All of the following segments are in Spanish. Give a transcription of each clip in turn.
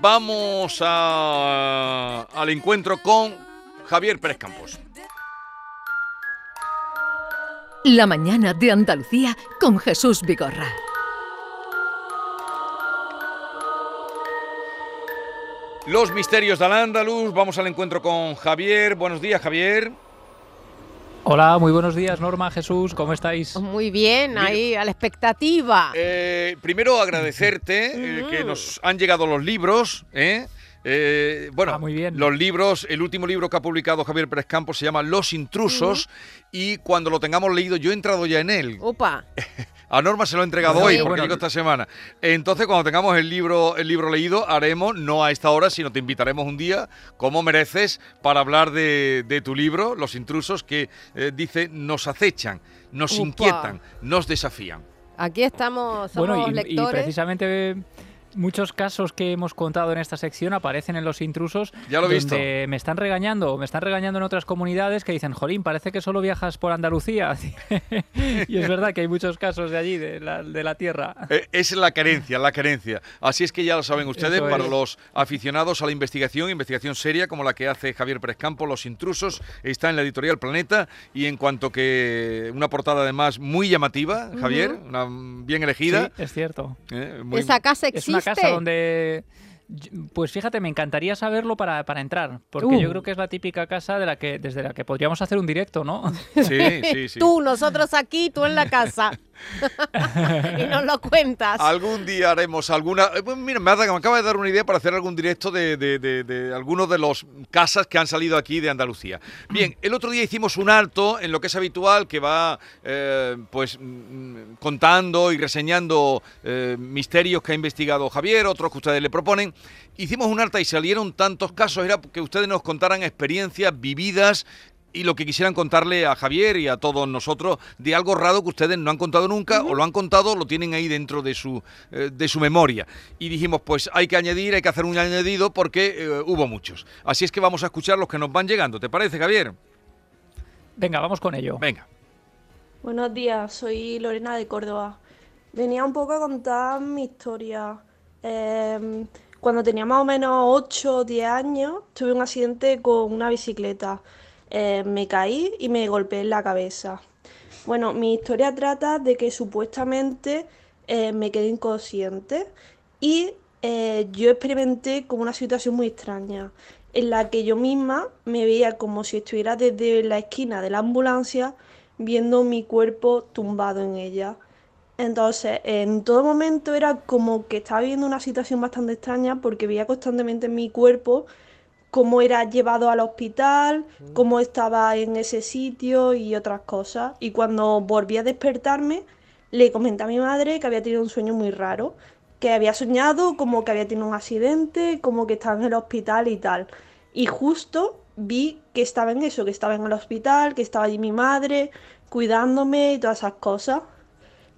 vamos a- al encuentro con Javier Pérez Campos. La mañana de Andalucía con Jesús Vigorra. Los misterios de Al-Ándalus, vamos al encuentro con Javier. Buenos días, Javier. Hola, muy buenos días, Norma, Jesús, ¿cómo estáis? Muy bien, ahí a la expectativa. Eh, primero agradecerte eh, que nos han llegado los libros, ¿eh? Eh, bueno, Ah, muy bien. los libros, el último libro que ha publicado Javier Pérez Campos se llama Los Intrusos y cuando lo tengamos leído, yo he entrado ya en él. Opa, A Norma se lo he entregado Bueno, hoy porque Bueno, esta semana. Entonces, cuando tengamos el libro, el libro leído, haremos, no a esta hora, sino te invitaremos un día, como mereces, para hablar de, de tu libro, Los Intrusos, que eh, dice, nos acechan, nos Upa. inquietan, nos desafían. aquí estamos, somos Bueno, y, y lectores. precisamente muchos casos que hemos contado en esta sección aparecen en Los Intrusos, Ya lo he visto. donde me están regañando, me están regañando en otras comunidades que dicen, Jolín, parece que solo viajas por Andalucía. y es verdad que hay muchos casos de allí, de la, de la tierra. Eh, es la carencia, la carencia. Así es que ya lo saben ustedes, Eso para es. los aficionados a la investigación, investigación seria como la que hace Javier Pérez Campos, Los Intrusos, está en la editorial Planeta y en cuanto que una portada además muy llamativa, Javier, una mm, bien elegida. Sí, es cierto. eh, muy- Esa casa Es existe. Una casa donde... Pues fíjate, me encantaría saberlo para, para entrar, porque Uh. yo creo que es la típica casa de la que, desde la que podríamos hacer un directo, ¿no? Sí, sí, sí. Tú, nosotros aquí, tú en la casa. y nos lo cuentas. Algún día haremos alguna. eh, pues mira, me, acaba de dar una idea para hacer algún directo de, de- de- de algunos de los casas que han salido aquí de Andalucía. Bien, el otro día hicimos un alto en lo que es habitual, que va eh, pues mm, contando y reseñando eh, misterios que ha investigado Javier, otros que ustedes le proponen. Hicimos un alta y salieron tantos casos, era que ustedes nos contaran experiencias vividas y lo que quisieran contarle a Javier y a todos nosotros de algo raro que ustedes no han contado nunca o lo han contado, lo tienen ahí dentro de su, eh, de su memoria. Y dijimos, pues hay que añadir, hay que hacer un añadido porque eh, hubo muchos. Así es que vamos a escuchar los que nos van llegando. ¿Te parece, Javier? Venga, vamos con ello. Venga. Buenos días, soy Lorena de Córdoba. Venía un poco a contar mi historia. Em, cuando tenía más o menos 8 o 10 años, tuve un accidente con una bicicleta. Eh, me caí y me golpeé en la cabeza. Bueno, mi historia trata de que supuestamente eh, me quedé inconsciente y eh, yo experimenté como una situación muy extraña, en la que yo misma me veía como si estuviera desde la esquina de la ambulancia viendo mi cuerpo tumbado en ella. Entonces, en todo momento era como que estaba viviendo una situación bastante extraña porque veía constantemente en mi cuerpo cómo era llevado al hospital, cómo estaba en ese sitio y otras cosas. Y cuando volví a despertarme, le comenté a mi madre que había tenido un sueño muy raro, que había soñado como que había tenido un accidente, como que estaba en el hospital y tal. Y justo vi que estaba en eso, que estaba en el hospital, que estaba allí mi madre cuidándome y todas esas cosas.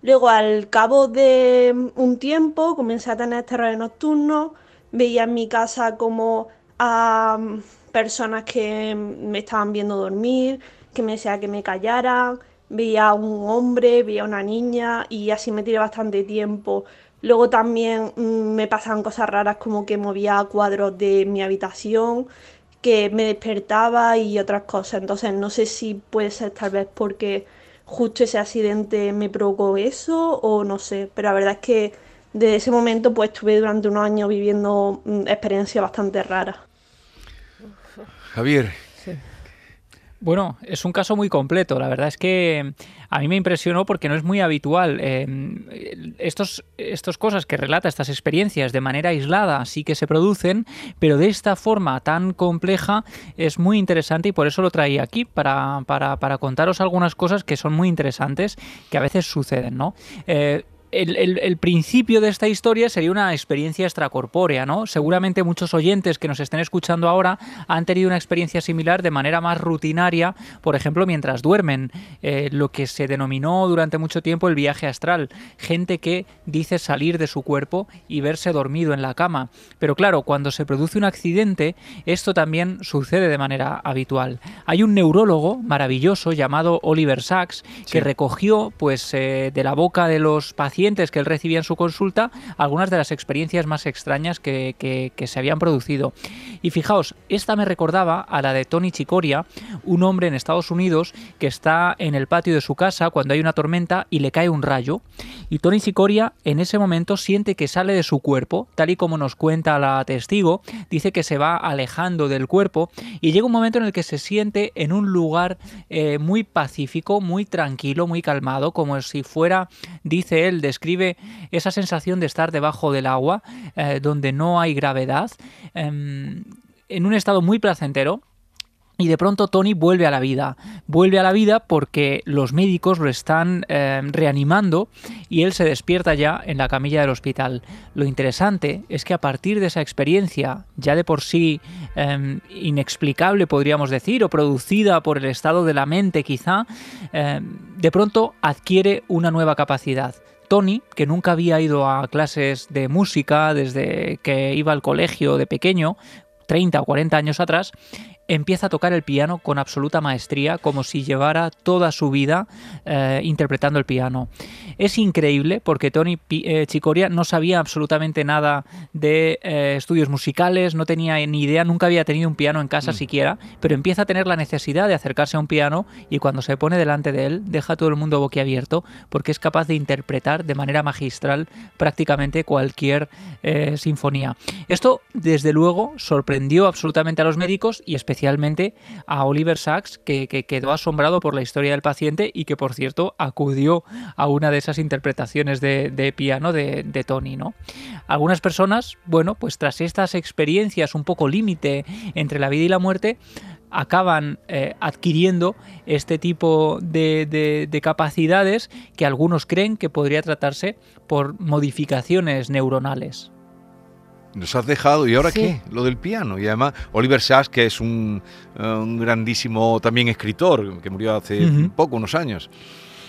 Luego, al cabo de un tiempo, comencé a tener terrores nocturnos, veía en mi casa como a mm, personas que me estaban viendo dormir, que me decían que me callaran, veía a un hombre, veía a una niña y así me tiré bastante tiempo. Luego también mm, me pasaban cosas raras como que movía cuadros de mi habitación, que me despertaba y otras cosas. Entonces no sé si puede ser tal vez porque justo ese accidente me provocó eso o no sé, pero la verdad es que desde ese momento pues estuve durante unos años viviendo mm, experiencias bastante raras. Javier, Bueno, es un caso muy completo. La verdad es que a mí me impresionó porque no es muy habitual. Eh, estos, estos cosas que relata, estas experiencias de manera aislada sí que se producen, pero de esta forma tan compleja es muy interesante y por eso lo traía aquí, para, para, para contaros algunas cosas que son muy interesantes, que a veces suceden, ¿no? Eh, el, el- el principio de esta historia sería una experiencia extracorpórea, ¿no? Seguramente muchos oyentes que nos estén escuchando ahora han tenido una experiencia similar de manera más rutinaria, por ejemplo, mientras duermen, eh, lo que se denominó durante mucho tiempo el viaje astral. Gente que dice salir de su cuerpo y verse dormido en la cama. Pero claro, cuando se produce un accidente, esto también sucede de manera habitual. Hay un neurólogo maravilloso llamado Oliver Sacks que Sí. recogió, pues, eh, de la boca de los pacientes que él recibía en su consulta algunas de las experiencias más extrañas que, se habían producido. Y fijaos, esta me recordaba a la de Tony Chicoria, un hombre en Estados Unidos que está en el patio de su casa cuando hay una tormenta y le cae un rayo. Y Tony Chicoria en ese momento siente que sale de su cuerpo, tal y como nos cuenta la testigo, dice que se va alejando del cuerpo y llega un momento en el que se siente en un lugar eh, muy pacífico, muy tranquilo, muy calmado, como si fuera, dice él, describe esa sensación de estar debajo del agua, eh, donde no hay gravedad, em, en un estado muy placentero. Y de pronto Tony vuelve a la vida. Vuelve a la vida porque los médicos lo están eh, reanimando y él se despierta ya en la camilla del hospital. Lo interesante es que a partir de esa experiencia, ya de por sí eh, inexplicable podríamos decir, o producida por el estado de la mente quizá, de pronto adquiere una nueva capacidad. Tony, que nunca había ido a clases de música desde que iba al colegio de pequeño, 30 o 40 años atrás, empieza a tocar el piano con absoluta maestría, como si llevara toda su vida eh, interpretando el piano. Es increíble porque Tony eh, Chicoria no sabía absolutamente nada de eh, estudios musicales, no tenía ni idea, nunca había tenido un piano en casa siquiera, pero empieza a tener la necesidad de acercarse a un piano y cuando se pone delante de él deja a todo el mundo boquiabierto porque es capaz de interpretar de manera magistral prácticamente cualquier sinfonía. Esto, desde luego, sorprendió absolutamente a los médicos y especialmente a Oliver Sacks, que, que quedó asombrado por la historia del paciente y que, por cierto, acudió a una de esas interpretaciones de, piano de, Tony. ¿no? Algunas personas, bueno, pues tras estas experiencias un poco límite entre la vida y la muerte, acaban eh, adquiriendo este tipo de capacidades que algunos creen que podría tratarse por modificaciones neuronales. Nos has dejado, ¿y ahora Sí. qué? Lo del piano. Y además, Oliver Sacks, que es un, eh, un grandísimo también escritor, que murió hace poco, unos años.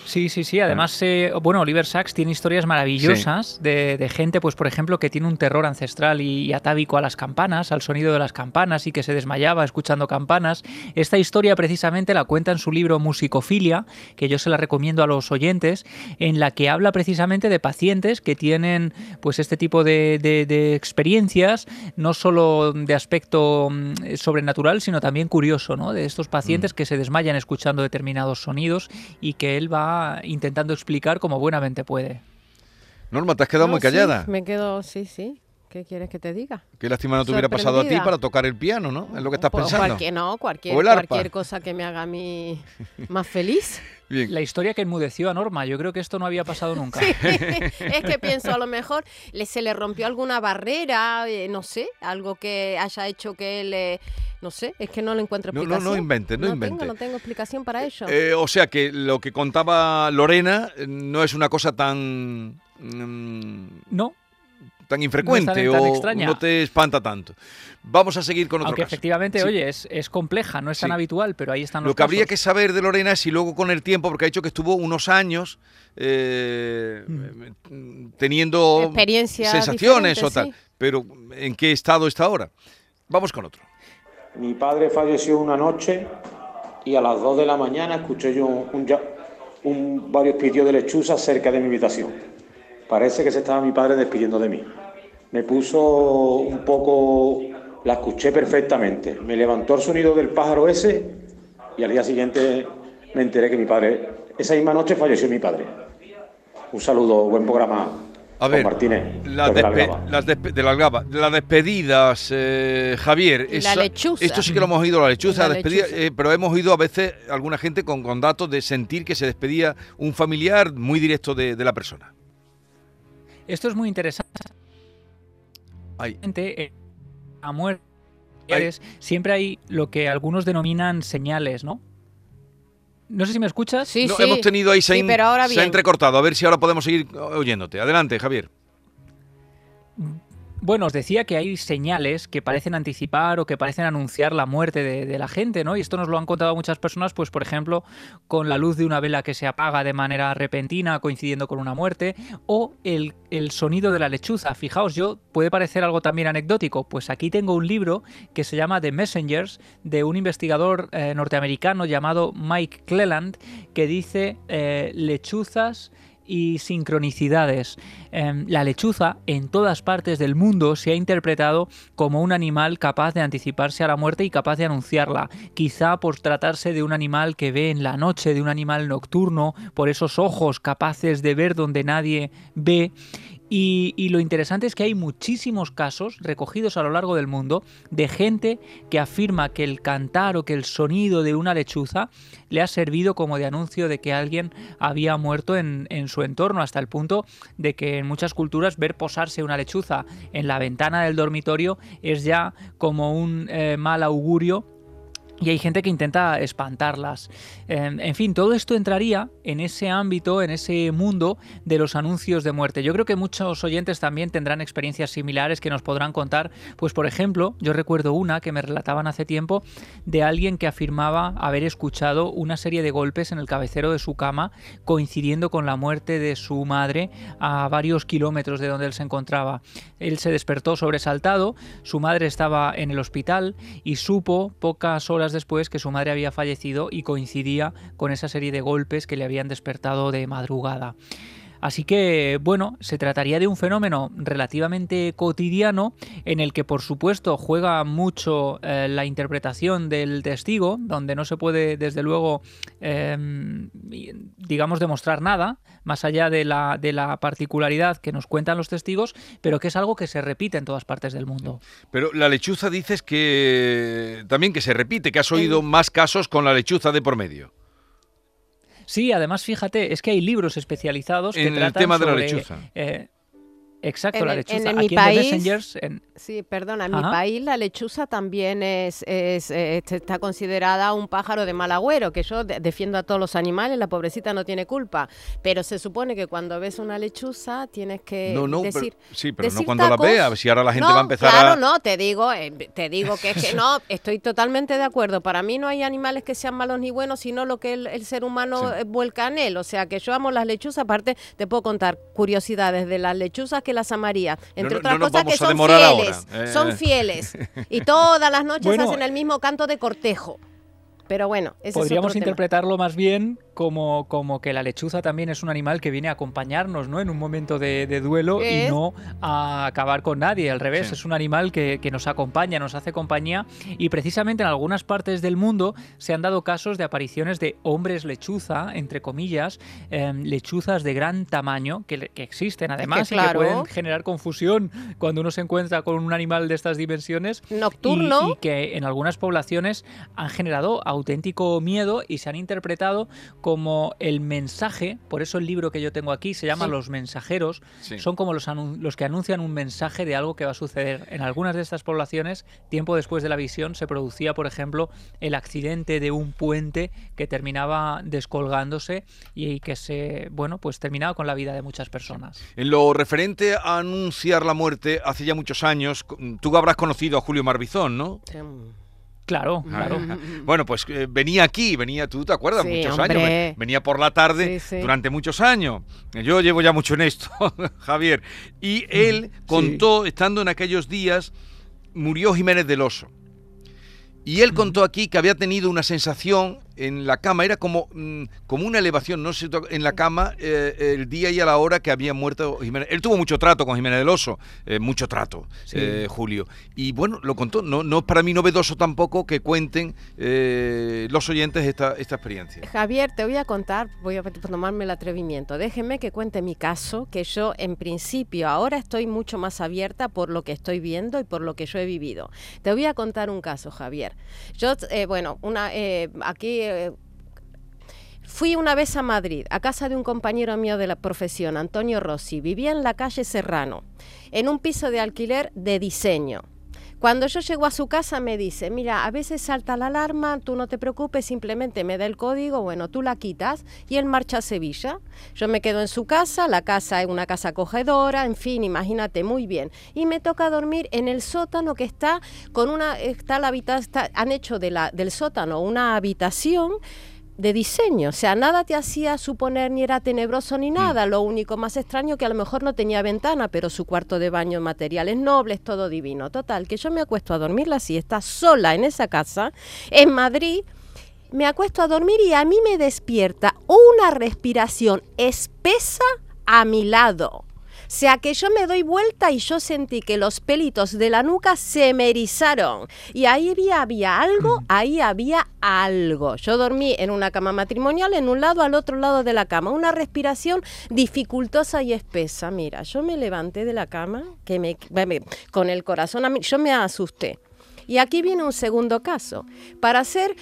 Sí, sí, sí. Además, eh, bueno, Oliver Sacks tiene historias maravillosas de, de gente, pues por ejemplo, que tiene un terror ancestral y, y atávico a las campanas, al sonido de las campanas y que se desmayaba escuchando campanas. Esta historia precisamente la cuenta en su libro Musicofilia, que yo se la recomiendo a los oyentes, en la que habla precisamente de pacientes que tienen pues este tipo de, de- de experiencias, no solo de aspecto mm, sobrenatural, sino también curioso, ¿no? De estos pacientes que se desmayan escuchando determinados sonidos y que él va intentando explicar como buenamente puede. Norma, te has quedado No, muy callada. sí, me quedo, sí, sí. ¿Qué quieres que te diga? Qué lástima no te hubiera pasado a ti para tocar el piano, ¿no? Es lo que estás pensando. Cualquier, no, cualquier, cualquier cosa que me haga a mí más feliz. Bien. La historia que enmudeció a Norma, yo creo que esto no había pasado nunca. es que pienso, a lo mejor le, se le rompió alguna barrera, eh, no sé, algo que haya hecho que él, eh, no sé, es que no le encuentro No, no, explicación. no inventes, no inventes. Tengo, no tengo explicación para ello. Eh, o sea que lo que contaba Lorena eh, no es una cosa tan mm, No, tan infrecuente No tan- o extraña. no te espanta tanto. Vamos a seguir con otro aunque caso. efectivamente, Sí. oye, es, es compleja, no es tan Sí. habitual, pero ahí están los Lo que habría que saber de Lorena es si luego con el tiempo, porque ha dicho que estuvo unos años eh, teniendo Experiencias sensaciones o tal, sí. pero ¿en qué estado está ahora? Vamos con otro. Mi padre falleció una noche y a las 2 de la mañana escuché yo un, un un- varios pitidos de lechuza cerca de mi habitación. Parece que se estaba mi padre despidiendo de mí. Me puso un poco, la escuché perfectamente. Me levantó el sonido del pájaro ese y al día siguiente me enteré que mi padre, esa misma noche falleció mi padre. Un saludo, buen programa. A Juan ver, Martínez, la despe- Algaba. las despe- de la Algaba, las despedidas, eh, Javier. Y la lechuza. Esto sí que lo hemos oído, la lechuza, La despedida, lechuza. eh, pero hemos oído a veces alguna gente con, con datos de sentir que se despedía un familiar muy directo de, de la persona. Esto es muy interesante. Ay, eh, a muerte siempre hay lo que algunos denominan señales, ¿no? No sé si me escuchas. Sí, no, sí. hemos tenido ahí, se, ha Sí, in- pero ahora se ha entrecortado. A ver si ahora podemos seguir oyéndote. Adelante, Javier. Bueno, os decía que hay señales que parecen anticipar o que parecen anunciar la muerte de, la gente, ¿no? Y esto nos lo han contado muchas personas, pues por ejemplo, con la luz de una vela que se apaga de manera repentina coincidiendo con una muerte, o el, el sonido de la lechuza. Fijaos, yo puede parecer algo también anecdótico, pues aquí tengo un libro que se llama The Messengers, de un investigador eh, norteamericano llamado Mike Cleland, que dice eh, lechuzas y sincronicidades. Em, la lechuza en todas partes del mundo se ha interpretado como un animal capaz de anticiparse a la muerte y capaz de anunciarla, quizá por tratarse de un animal que ve en la noche, de un animal nocturno, por esos ojos capaces de ver donde nadie ve y, lo interesante es que hay muchísimos casos recogidos a lo largo del mundo de gente que afirma que el cantar o que el sonido de una lechuza le ha servido como de anuncio de que alguien había muerto en, su entorno, hasta el punto de que en muchas culturas ver posarse una lechuza en la ventana del dormitorio es ya como un eh, mal augurio y hay gente que intenta espantarlas. En fin, todo esto entraría en ese ámbito, en ese mundo de los anuncios de muerte. Yo creo que muchos oyentes también tendrán experiencias similares que nos podrán contar. Pues por ejemplo, yo recuerdo una que me relataban hace tiempo de alguien que afirmaba haber escuchado una serie de golpes en el cabecero de su cama coincidiendo con la muerte de su madre a varios kilómetros de donde él se encontraba. Él se despertó sobresaltado, su madre estaba en el hospital y supo pocas horas después que su madre había fallecido y coincidía con esa serie de golpes que le habían despertado de madrugada. Así que, bueno, se trataría de un fenómeno relativamente cotidiano en el que, por supuesto, juega mucho eh, la interpretación del testigo, donde no se puede, desde luego, em, digamos, demostrar nada, más allá de la, de la particularidad que nos cuentan los testigos, pero que es algo que se repite en todas partes del mundo. Pero la lechuza dices que también que se repite, que has oído más casos con la lechuza de por medio. Sí, además fíjate, es que hay libros especializados que en el tema de la lechuza. Eh, exacto, la lechuza. En, Aquí mi país, Messengers, en, Sí, perdona, en mi país la lechuza también es, es, eh, está considerada un pájaro de mal agüero, que yo defiendo a todos los animales, la pobrecita no tiene culpa, pero se supone que cuando ves una lechuza tienes que no, no, decir... sí, pero no cuando la veas, si ahora la gente va a empezar claro, a... no, te digo, eh, te digo que es que no, estoy totalmente de acuerdo, para mí no hay animales que sean malos ni buenos, sino lo que el, ser humano eh, vuelca en él, o sea que yo amo las lechuzas, aparte te puedo contar curiosidades de las lechuzas que las amaría, entre otras cosas que son fieles. Son eh. fieles. Y todas las noches hacen el mismo canto de cortejo. Pero bueno, ese podríamos es otro interpretarlo más bien como, como que la lechuza también es un animal que viene a acompañarnos ¿no? en un momento de, duelo y no a acabar con nadie. Al revés, es un animal que, nos acompaña, nos hace compañía y precisamente en algunas partes del mundo se han dado casos de apariciones de hombres lechuza, entre comillas, em, lechuzas de gran tamaño que, existen además y que pueden generar confusión cuando uno se encuentra con un animal de estas dimensiones. Nocturno. y que en algunas poblaciones han generado auténtico miedo y se han interpretado como el mensaje, por eso el libro que yo tengo aquí se llama Los mensajeros, son como los, los que anuncian un mensaje de algo que va a suceder. En algunas de estas poblaciones, tiempo después de la visión, se producía, por ejemplo, el accidente de un puente que terminaba descolgándose y que se, bueno, pues terminaba con la vida de muchas personas. En lo referente a anunciar la muerte, hace ya muchos años, tú habrás conocido a Julio Marbizón, ¿no? Claro, claro. Bueno, pues eh, venía aquí, venía, tú te acuerdas, muchos años, venía por la tarde durante muchos años. Yo llevo ya mucho en esto, Javier. Y él contó, estando en aquellos días, murió Jiménez del Oso. Y él contó aquí que había tenido una sensación en la cama, era como, mm, como una elevación, no sé, en la cama eh, el día y a la hora que había muerto Jiménez. Él tuvo mucho trato con Jiménez del Oso, eh, mucho trato, eh, Julio. Y bueno, lo contó, no, no es para mí novedoso tampoco que cuenten los oyentes esta, esta experiencia. Javier, te voy a contar, voy a tomarme el atrevimiento, déjeme que cuente mi caso, que yo en principio ahora estoy mucho más abierta por lo que estoy viendo y por lo que yo he vivido. Te voy a contar un caso, Javier. Yo, bueno, una, aquí eh, fui una vez a Madrid, a casa de un compañero mío de la profesión, Antonio Rossi. Vivía en la calle Serrano, en un piso de alquiler de diseño. Cuando yo llego a su casa me dice, mira, a veces salta la alarma, tú no te preocupes, simplemente me da el código, bueno, tú la quitas y él marcha a Sevilla. Yo me quedo en su casa, la casa es una casa acogedora, en fin, imagínate muy bien. Y me toca dormir en el sótano que está con una, está la habitación, han hecho del sótano una habitación de diseño, o sea, nada te hacía suponer ni era tenebroso ni nada, mm. lo único más extraño que a lo mejor no tenía ventana, pero su cuarto de baño, materiales nobles, todo divino. Total, que yo me acuesto a dormir la siesta sola en esa casa, en Madrid, me acuesto a dormir y a mí me despierta una respiración espesa a mi lado. O sea que yo me doy vuelta y yo sentí que los pelitos de la nuca se me erizaron. Y ahí había, había algo, Mm. ahí había algo. Yo dormí en una cama matrimonial, en un lado, al otro lado de la cama. Una respiración dificultosa y espesa. Mira, yo me levanté de la cama, que me, me- con el corazón, a mí- yo me asusté. Y aquí viene un segundo caso. Para hacer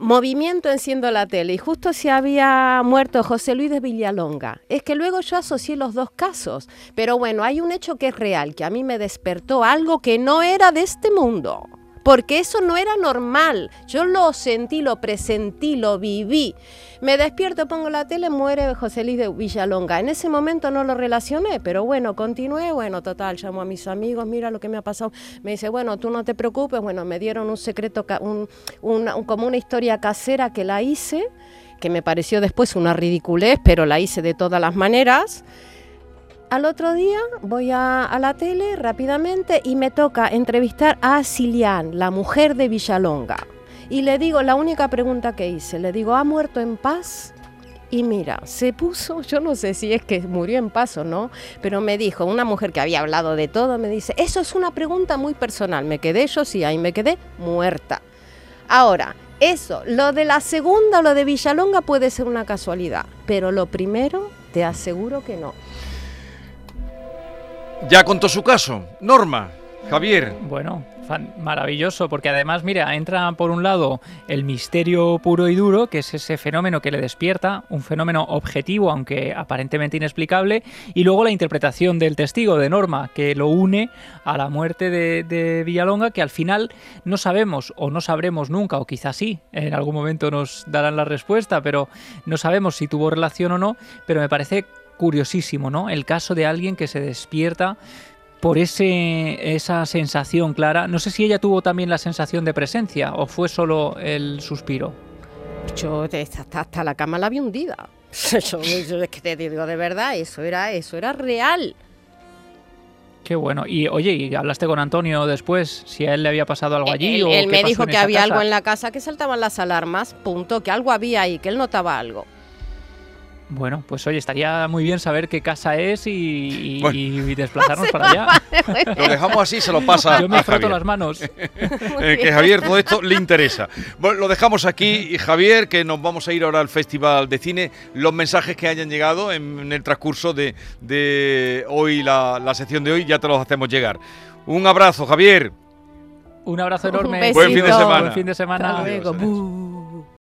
movimiento enciendo la tele y justo se había muerto José Luis de Villalonga. Es que luego yo asocié los dos casos. Pero bueno, hay un hecho que es real, que a mí me despertó algo que no era de este mundo. Porque eso no era normal. Yo lo sentí, lo presentí, lo viví. Me despierto, pongo la tele, muere José Luis de Villalonga. En ese momento no lo relacioné, pero bueno, continué. Bueno, total, llamo a mis amigos, mira lo que me ha pasado. Me dice, bueno, tú no te preocupes. Bueno, me dieron un secreto, como una historia casera que la hice, que me pareció después una ridiculez, pero la hice de todas las maneras. Al otro día voy a, la tele rápidamente y me toca entrevistar a Cilian, la mujer de Villalonga. Y le digo, la única pregunta que hice, le digo, ¿ha muerto en paz? Y mira, se puso, yo no sé si es que murió en paz o no, pero me dijo, una mujer que había hablado de todo, me dice, eso es una pregunta muy personal. Me quedé yo, sí, ahí me quedé muerta. Ahora, eso, lo de la segunda lo de Villalonga puede ser una casualidad, pero lo primero, te aseguro que no. Ya contó su caso. Norma, Javier. Bueno, maravilloso, porque además, mira, entra por un lado el misterio puro y duro, que es ese fenómeno que le despierta, un fenómeno objetivo, aunque aparentemente inexplicable, y luego la interpretación del testigo de Norma, que lo une a la muerte de, de Villalonga, que al final no sabemos o no sabremos nunca, o quizás sí, en algún momento nos darán la respuesta, pero no sabemos si tuvo relación o no, pero me parece curiosísimo, ¿no? El caso de alguien que se despierta por ese, esa sensación clara. No sé si ella tuvo también la sensación de presencia o fue solo el suspiro. Yo hasta, hasta la cama la vi hundida. Yo, yo es que te digo de verdad, eso era, eso era real. Qué bueno. Y oye, ¿y hablaste con Antonio después? Si a él le había pasado algo allí él o él qué me pasó dijo que había casa? algo en la casa, que saltaban las alarmas, punto, que algo había ahí, que él notaba algo. Bueno, pues oye, estaría muy bien saber qué casa es y, y- Bueno. y desplazarnos para allá. Lo dejamos así, se lo pasa Yo me a froto Javier. las manos. Eh, que Javier todo esto le interesa. Bueno, lo dejamos aquí y Javier, que nos vamos a ir ahora al Festival de Cine. Los mensajes que hayan llegado en, en el transcurso de, de hoy, la, la sección de hoy, ya te los hacemos llegar. Un abrazo, Javier. Un abrazo enorme. besito. Buen fin de semana. Buen fin de semana. Hasta luego. Adiós, adiós.